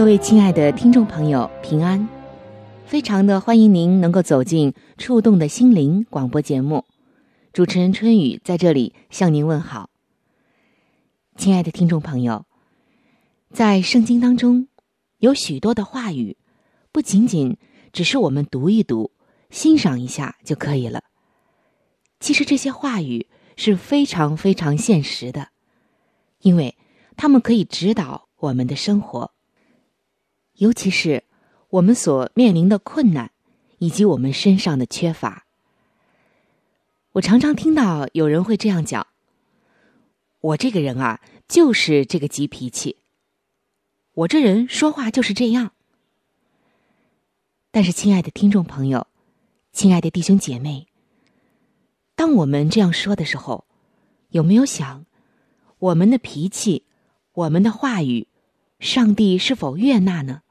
各位亲爱的听众朋友，平安！非常的欢迎您能够走进《触动的心灵》广播节目。主持人春雨在这里向您问好，亲爱的听众朋友，在圣经当中有许多的话语，不仅仅只是我们读一读、欣赏一下就可以了。其实这些话语是非常非常现实的，因为他们可以指导我们的生活，尤其是我们所面临的困难以及我们身上的缺乏。我常常听到有人会这样讲：“我这个人啊，就是这个急脾气。我这人说话就是这样。”但是，亲爱的听众朋友，亲爱的弟兄姐妹，当我们这样说的时候，有没有想，我们的脾气、我们的话语，上帝是否悦纳呢？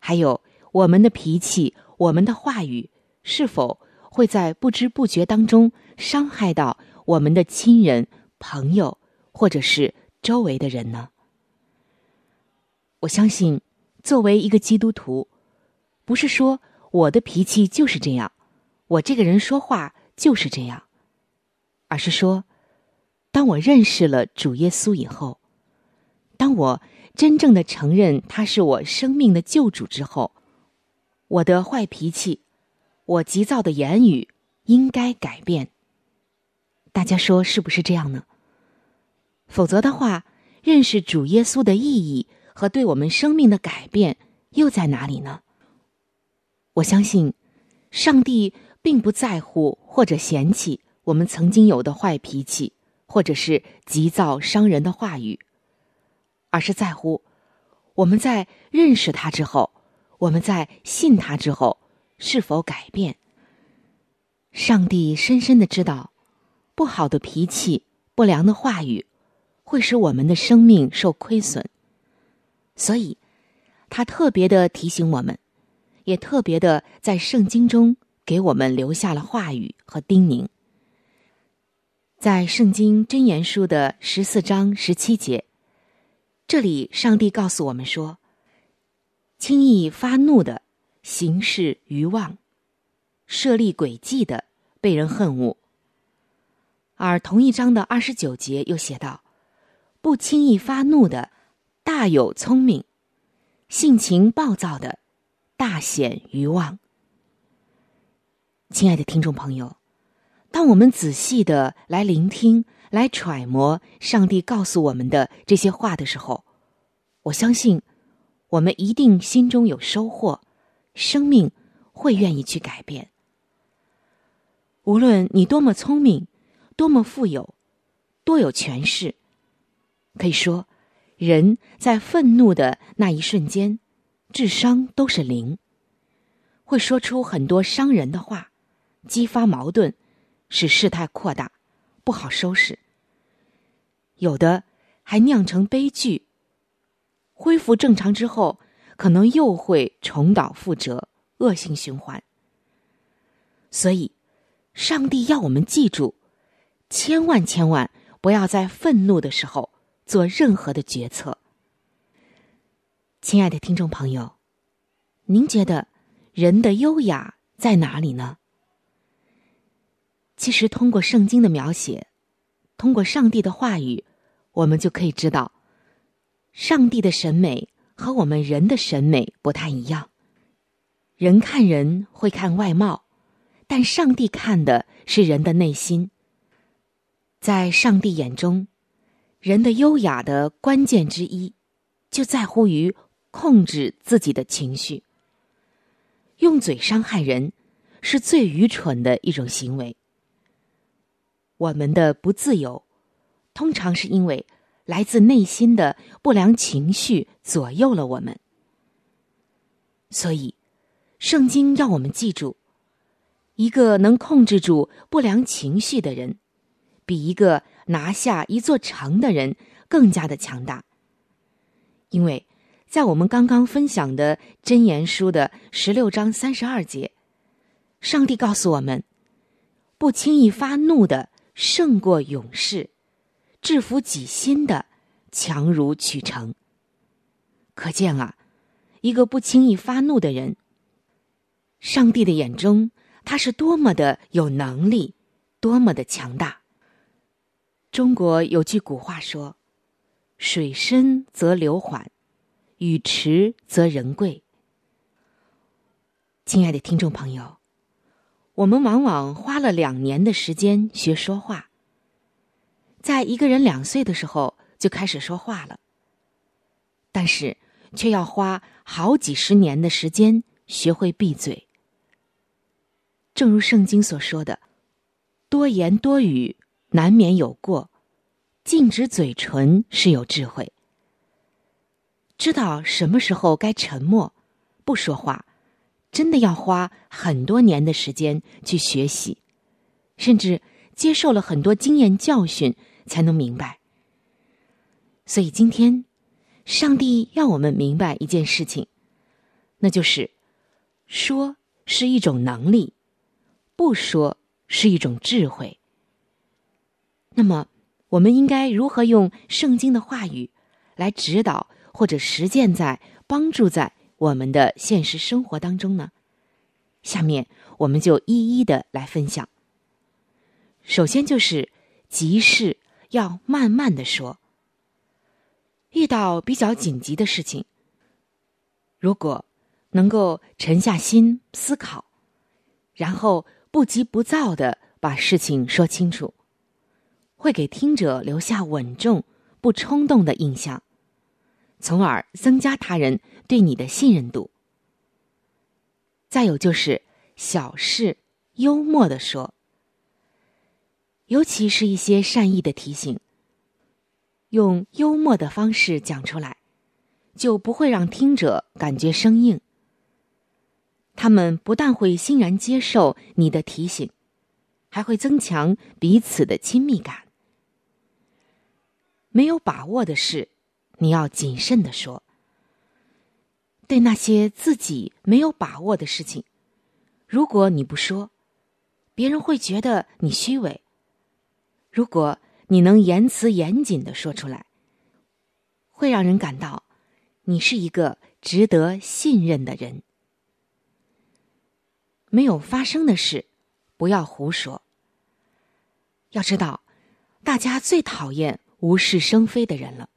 还有，我们的脾气、我们的话语，是否？会在不知不觉当中伤害到我们的亲人、朋友，或者是周围的人呢？我相信，作为一个基督徒，不是说我的脾气就是这样，我这个人说话就是这样，而是说，当我认识了主耶稣以后，当我真正的承认他是我生命的救主之后，我的坏脾气。我急躁的言语应该改变。大家说是不是这样呢？否则的话，认识主耶稣的意义和对我们生命的改变又在哪里呢？我相信，上帝并不在乎或者嫌弃我们曾经有的坏脾气，或者是急躁伤人的话语，而是在乎我们在认识他之后，我们在信他之后。是否改变？上帝深深的知道，不好的脾气、不良的话语，会使我们的生命受亏损。所以，他特别的提醒我们，也特别的在圣经中给我们留下了话语和叮咛。在圣经箴言书的十四章十七节，这里上帝告诉我们说：“轻易发怒的。”行事愚妄，设立诡计的被人恨恶。而同一章的二十九节又写道：“不轻易发怒的，大有聪明；性情暴躁的，大显愚妄。”亲爱的听众朋友，当我们仔细的来聆听、来揣摩上帝告诉我们的这些话的时候，我相信我们一定心中有收获。生命会愿意去改变。无论你多么聪明，多么富有，多有权势，可以说，人在愤怒的那一瞬间，智商都是零，会说出很多伤人的话，激发矛盾，使事态扩大，不好收拾。有的还酿成悲剧。恢复正常之后。可能又会重蹈覆辙，恶性循环。所以，上帝要我们记住，千万千万不要在愤怒的时候做任何的决策。亲爱的听众朋友，您觉得人的优雅在哪里呢？其实，通过圣经的描写，通过上帝的话语，我们就可以知道，上帝的审美和我们人的审美不太一样。人看人会看外貌，但上帝看的是人的内心。在上帝眼中，人的优雅的关键之一，就在乎于控制自己的情绪。用嘴伤害人，是最愚蠢的一种行为。我们的不自由，通常是因为来自内心的不良情绪左右了我们。所以，圣经要我们记住：一个能控制住不良情绪的人，比一个拿下一座城的人更加的强大。因为在我们刚刚分享的箴言书的十六章三十二节，上帝告诉我们：不轻易发怒的。胜过勇士，制服己心的强如取成。可见啊，一个不轻易发怒的人，上帝的眼中他是多么的有能力，多么的强大。中国有句古话说：“水深则流缓，雨迟则人贵。”亲爱的听众朋友。我们往往花了两年的时间学说话，在一个人两岁的时候就开始说话了，但是却要花好几十年的时间学会闭嘴。正如圣经所说的：“多言多语难免有过，禁止嘴唇是有智慧。”知道什么时候该沉默，不说话。真的要花很多年的时间去学习，甚至接受了很多经验教训，才能明白。所以今天，上帝要我们明白一件事情，那就是说是一种能力，不说是一种智慧。那么，我们应该如何用圣经的话语来指导或者实践在帮助在？我们的现实生活当中呢，下面我们就一一的来分享。首先就是急事要慢慢的说，遇到比较紧急的事情，如果能够沉下心思考，然后不急不躁的把事情说清楚，会给听者留下稳重不冲动的印象。从而增加他人对你的信任度。再有就是小事幽默的说，尤其是一些善意的提醒，用幽默的方式讲出来，就不会让听者感觉生硬。他们不但会欣然接受你的提醒，还会增强彼此的亲密感。没有把握的事。你要谨慎的说，对那些自己没有把握的事情，如果你不说，别人会觉得你虚伪；如果你能言辞严谨的说出来，会让人感到你是一个值得信任的人。没有发生的事，不要胡说。要知道，大家最讨厌无事生非的人了。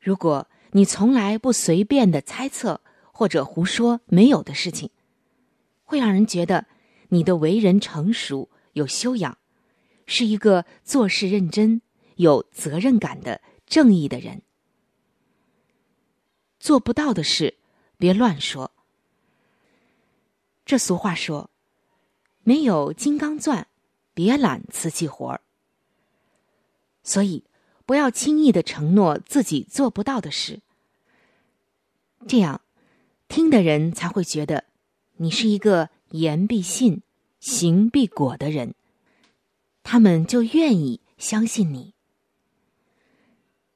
如果你从来不随便的猜测或者胡说没有的事情，会让人觉得你的为人成熟、有修养，是一个做事认真、有责任感的正义的人。做不到的事，别乱说。这俗话说：“没有金刚钻，别揽瓷器活儿。”所以。不要轻易的承诺自己做不到的事，这样听的人才会觉得你是一个言必信、行必果的人，他们就愿意相信你。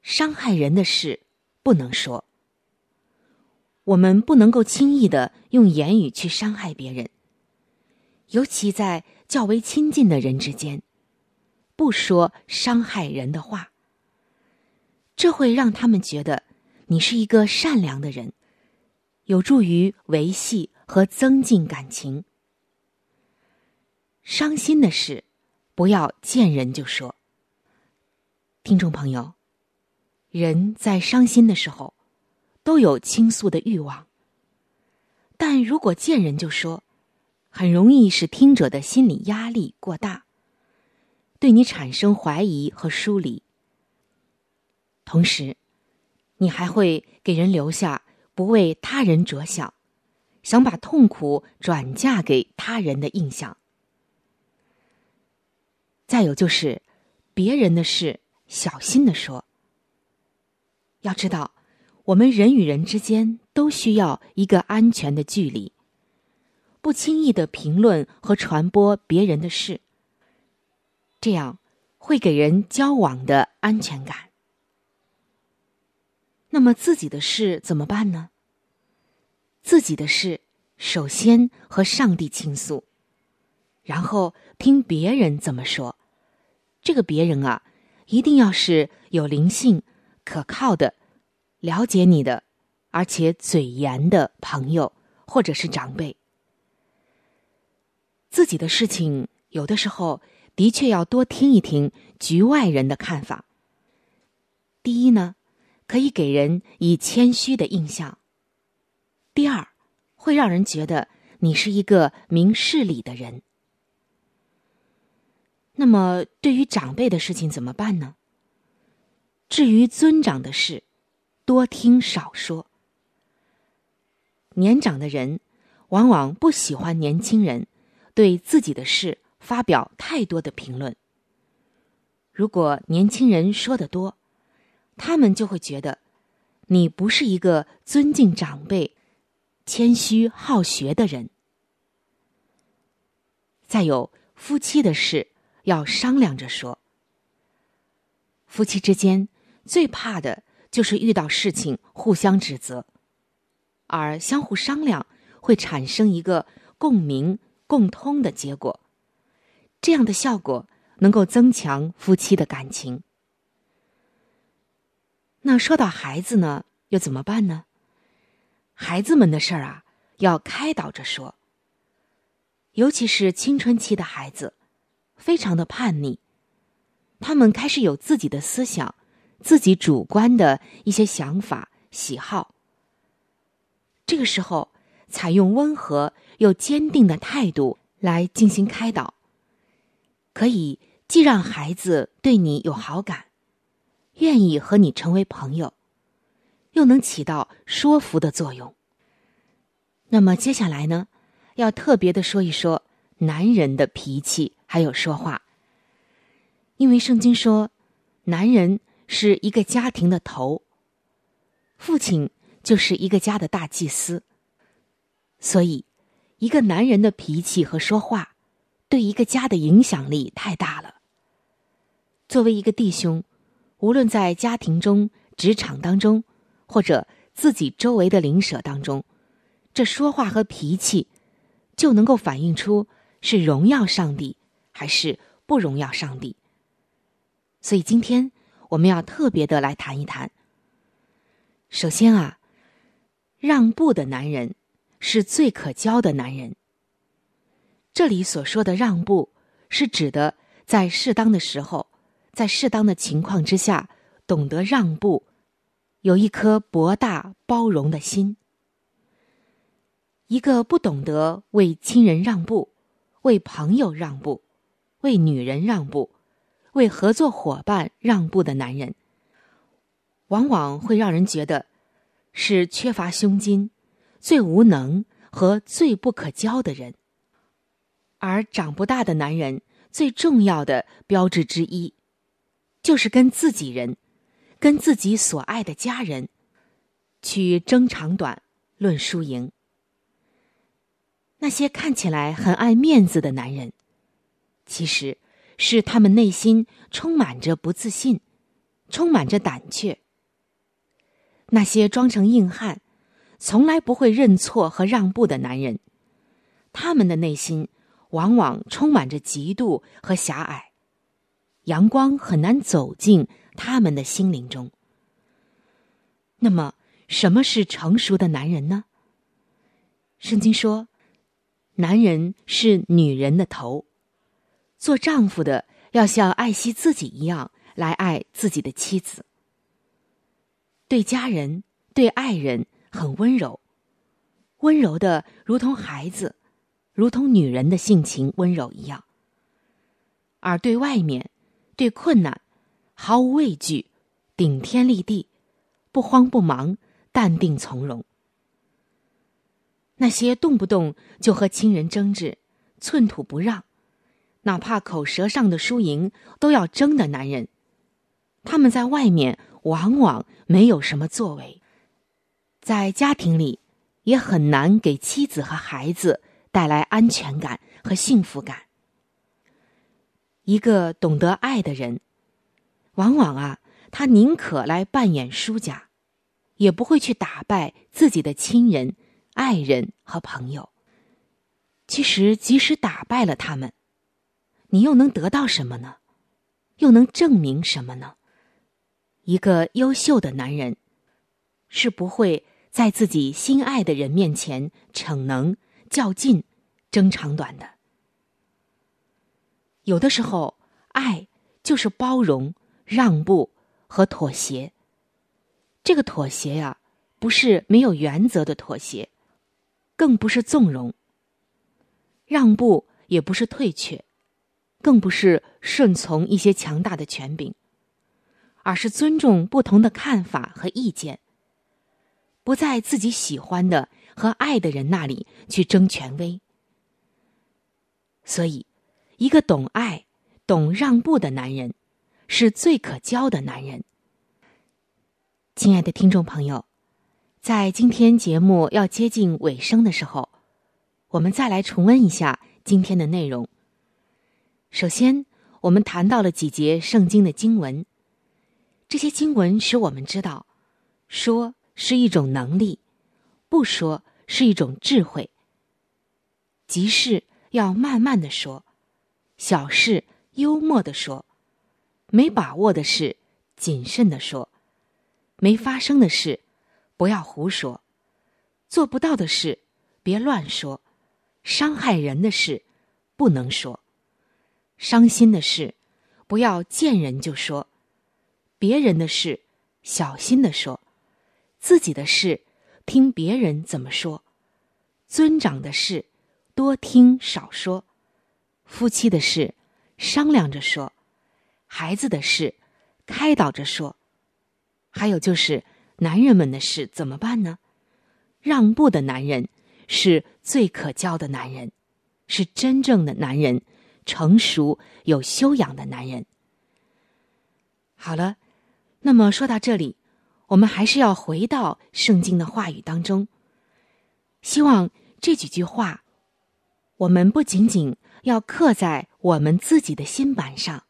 伤害人的事不能说，我们不能够轻易的用言语去伤害别人，尤其在较为亲近的人之间，不说伤害人的话。这会让他们觉得你是一个善良的人，有助于维系和增进感情。伤心的事，不要见人就说。听众朋友，人在伤心的时候，都有倾诉的欲望。但如果见人就说，很容易使听者的心理压力过大，对你产生怀疑和疏离。同时，你还会给人留下不为他人着想，想把痛苦转嫁给他人的印象。再有就是，别人的事小心的说。要知道，我们人与人之间都需要一个安全的距离，不轻易的评论和传播别人的事，这样会给人交往的安全感。那么自己的事怎么办呢？自己的事，首先和上帝倾诉，然后听别人怎么说。这个别人啊，一定要是有灵性、可靠的、了解你的，而且嘴严的朋友或者是长辈。自己的事情，有的时候的确要多听一听局外人的看法。第一呢。可以给人以谦虚的印象。第二，会让人觉得你是一个明事理的人。那么，对于长辈的事情怎么办呢？至于尊长的事，多听少说。年长的人往往不喜欢年轻人对自己的事发表太多的评论。如果年轻人说的多，他们就会觉得，你不是一个尊敬长辈、谦虚好学的人。再有，夫妻的事要商量着说。夫妻之间最怕的就是遇到事情互相指责，而相互商量会产生一个共鸣、共通的结果，这样的效果能够增强夫妻的感情。那说到孩子呢，又怎么办呢？孩子们的事儿啊，要开导着说。尤其是青春期的孩子，非常的叛逆，他们开始有自己的思想，自己主观的一些想法、喜好。这个时候，采用温和又坚定的态度来进行开导，可以既让孩子对你有好感。愿意和你成为朋友，又能起到说服的作用。那么接下来呢，要特别的说一说男人的脾气还有说话。因为圣经说，男人是一个家庭的头，父亲就是一个家的大祭司，所以一个男人的脾气和说话，对一个家的影响力太大了。作为一个弟兄。无论在家庭中、职场当中，或者自己周围的邻舍当中，这说话和脾气，就能够反映出是荣耀上帝还是不荣耀上帝。所以今天我们要特别的来谈一谈。首先啊，让步的男人是最可交的男人。这里所说的让步，是指的在适当的时候。在适当的情况之下，懂得让步，有一颗博大包容的心。一个不懂得为亲人让步、为朋友让步、为女人让步、为合作伙伴让步的男人，往往会让人觉得是缺乏胸襟、最无能和最不可交的人。而长不大的男人最重要的标志之一。就是跟自己人，跟自己所爱的家人，去争长短、论输赢。那些看起来很爱面子的男人，其实是他们内心充满着不自信，充满着胆怯。那些装成硬汉，从来不会认错和让步的男人，他们的内心往往充满着嫉妒和狭隘。阳光很难走进他们的心灵中。那么，什么是成熟的男人呢？圣经说，男人是女人的头，做丈夫的要像爱惜自己一样来爱自己的妻子。对家人、对爱人很温柔，温柔的如同孩子，如同女人的性情温柔一样。而对外面、对困难，毫无畏惧，顶天立地，不慌不忙，淡定从容。那些动不动就和亲人争执、寸土不让，哪怕口舌上的输赢都要争的男人，他们在外面往往没有什么作为，在家庭里也很难给妻子和孩子带来安全感和幸福感。一个懂得爱的人，往往啊，他宁可来扮演输家，也不会去打败自己的亲人。爱人和朋友，其实即使打败了他们，你又能得到什么呢？又能证明什么呢？一个优秀的男人，是不会在自己心爱的人面前逞能、较劲、争长短的。有的时候，爱就是包容、让步和妥协。这个妥协呀，不是没有原则的妥协。更不是纵容，让步也不是退却，更不是顺从一些强大的权柄，而是尊重不同的看法和意见，不在自己喜欢的和爱的人那里去争权威。所以，一个懂爱、懂让步的男人，是最可交的男人。亲爱的听众朋友。在今天节目要接近尾声的时候，我们再来重温一下今天的内容。首先，我们谈到了几节圣经的经文，这些经文使我们知道，说是一种能力，不说是一种智慧。急事要慢慢的说，小事幽默的说，没把握的事谨慎的说，没发生的事。不要胡说，做不到的事别乱说，伤害人的事不能说，伤心的事不要见人就说，别人的事小心的说，自己的事听别人怎么说，尊长的事多听少说，夫妻的事商量着说，孩子的事开导着说，还有就是。男人们的事怎么办呢？让步的男人是最可交的男人，是真正的男人，成熟有修养的男人。好了，那么说到这里，我们还是要回到圣经的话语当中。希望这几句话，我们不仅仅要刻在我们自己的心板上，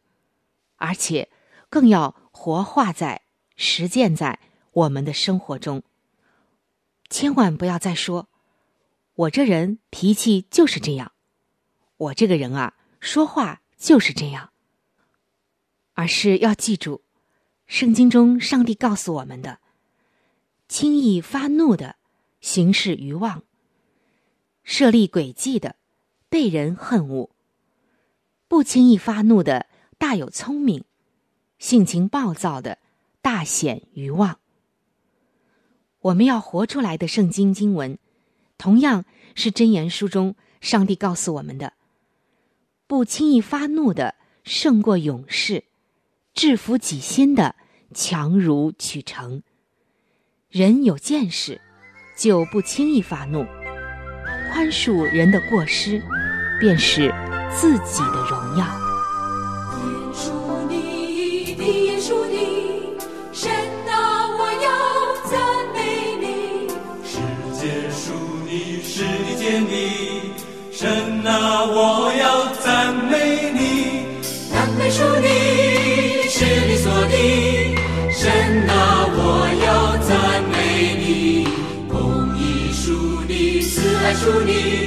而且更要活化在、实践在。我们的生活中，千万不要再说“我这人脾气就是这样”，“我这个人啊说话就是这样”，而是要记住，圣经中上帝告诉我们的：轻易发怒的，行事愚妄；设立诡计的，被人恨恶；不轻易发怒的，大有聪明；性情暴躁的，大显愚妄。我们要活出来的圣经经文，同样是箴言书中上帝告诉我们的：不轻易发怒的胜过勇士，制服己心的强如取成。人有见识，就不轻易发怒，宽恕人的过失，便是自己的荣耀。祝你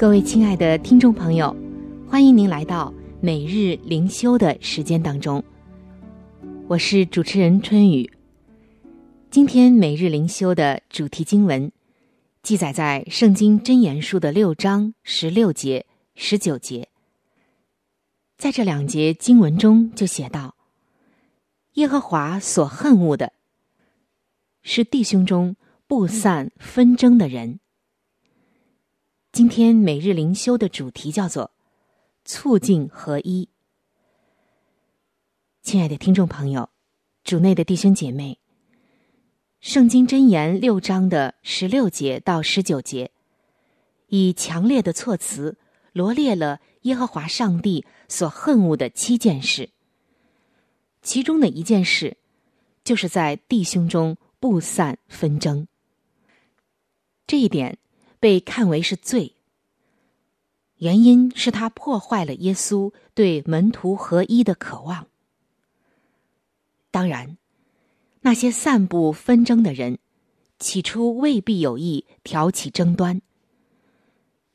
各位亲爱的听众朋友，欢迎您来到每日灵修的时间当中。我是主持人春雨。今天每日灵修的主题经文记载在《圣经真言书》的六章十六节、十九节。在这两节经文中，就写道：“耶和华所恨恶的，是弟兄中不散纷争的人。”今天每日灵修的主题叫做“促进合一”。亲爱的听众朋友，主内的弟兄姐妹，《圣经箴言》六章的十六节到十九节，以强烈的措辞罗列了耶和华上帝所恨恶的七件事。其中的一件事，就是在弟兄中不散纷争。这一点。被看为是罪，原因是他破坏了耶稣对门徒合一的渴望。当然，那些散布纷争的人，起初未必有意挑起争端。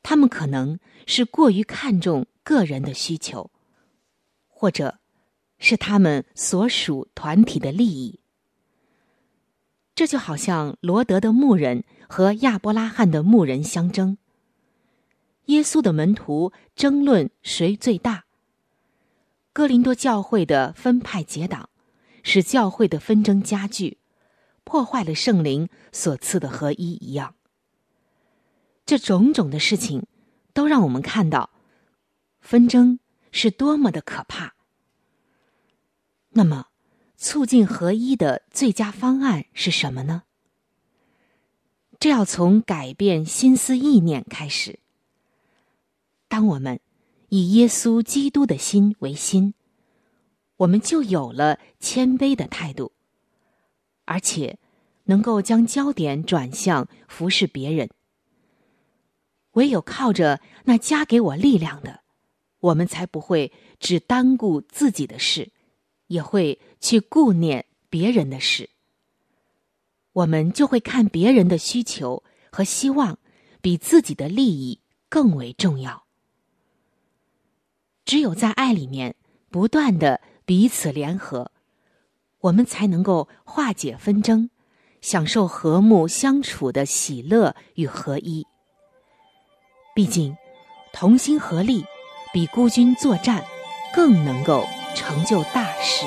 他们可能是过于看重个人的需求，或者是他们所属团体的利益。这就好像罗德的牧人。和亚伯拉罕的牧人相争，耶稣的门徒争论谁最大。哥林多教会的分派结党，使教会的纷争加剧，破坏了圣灵所赐的合一一样。这种种的事情，都让我们看到，纷争是多么的可怕。那么，促进合一的最佳方案是什么呢？这要从改变心思意念开始。当我们以耶稣基督的心为心，我们就有了谦卑的态度，而且能够将焦点转向服侍别人。唯有靠着那加给我力量的，我们才不会只单顾自己的事，也会去顾念别人的事。我们就会看别人的需求和希望，比自己的利益更为重要。只有在爱里面不断的彼此联合，我们才能够化解纷争，享受和睦相处的喜乐与合一。毕竟，同心合力比孤军作战更能够成就大事。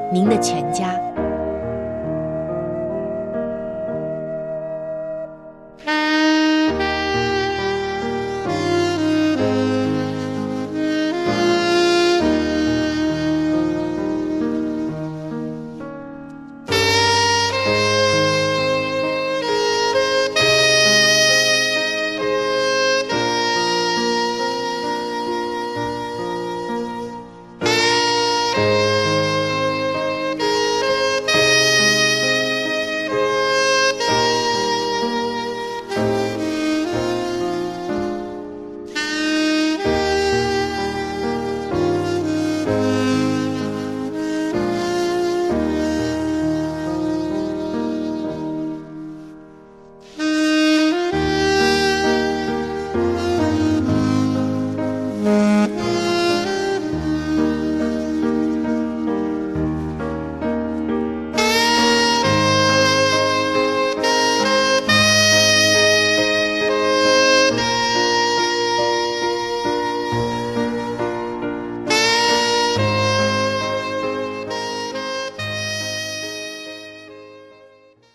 您的全家。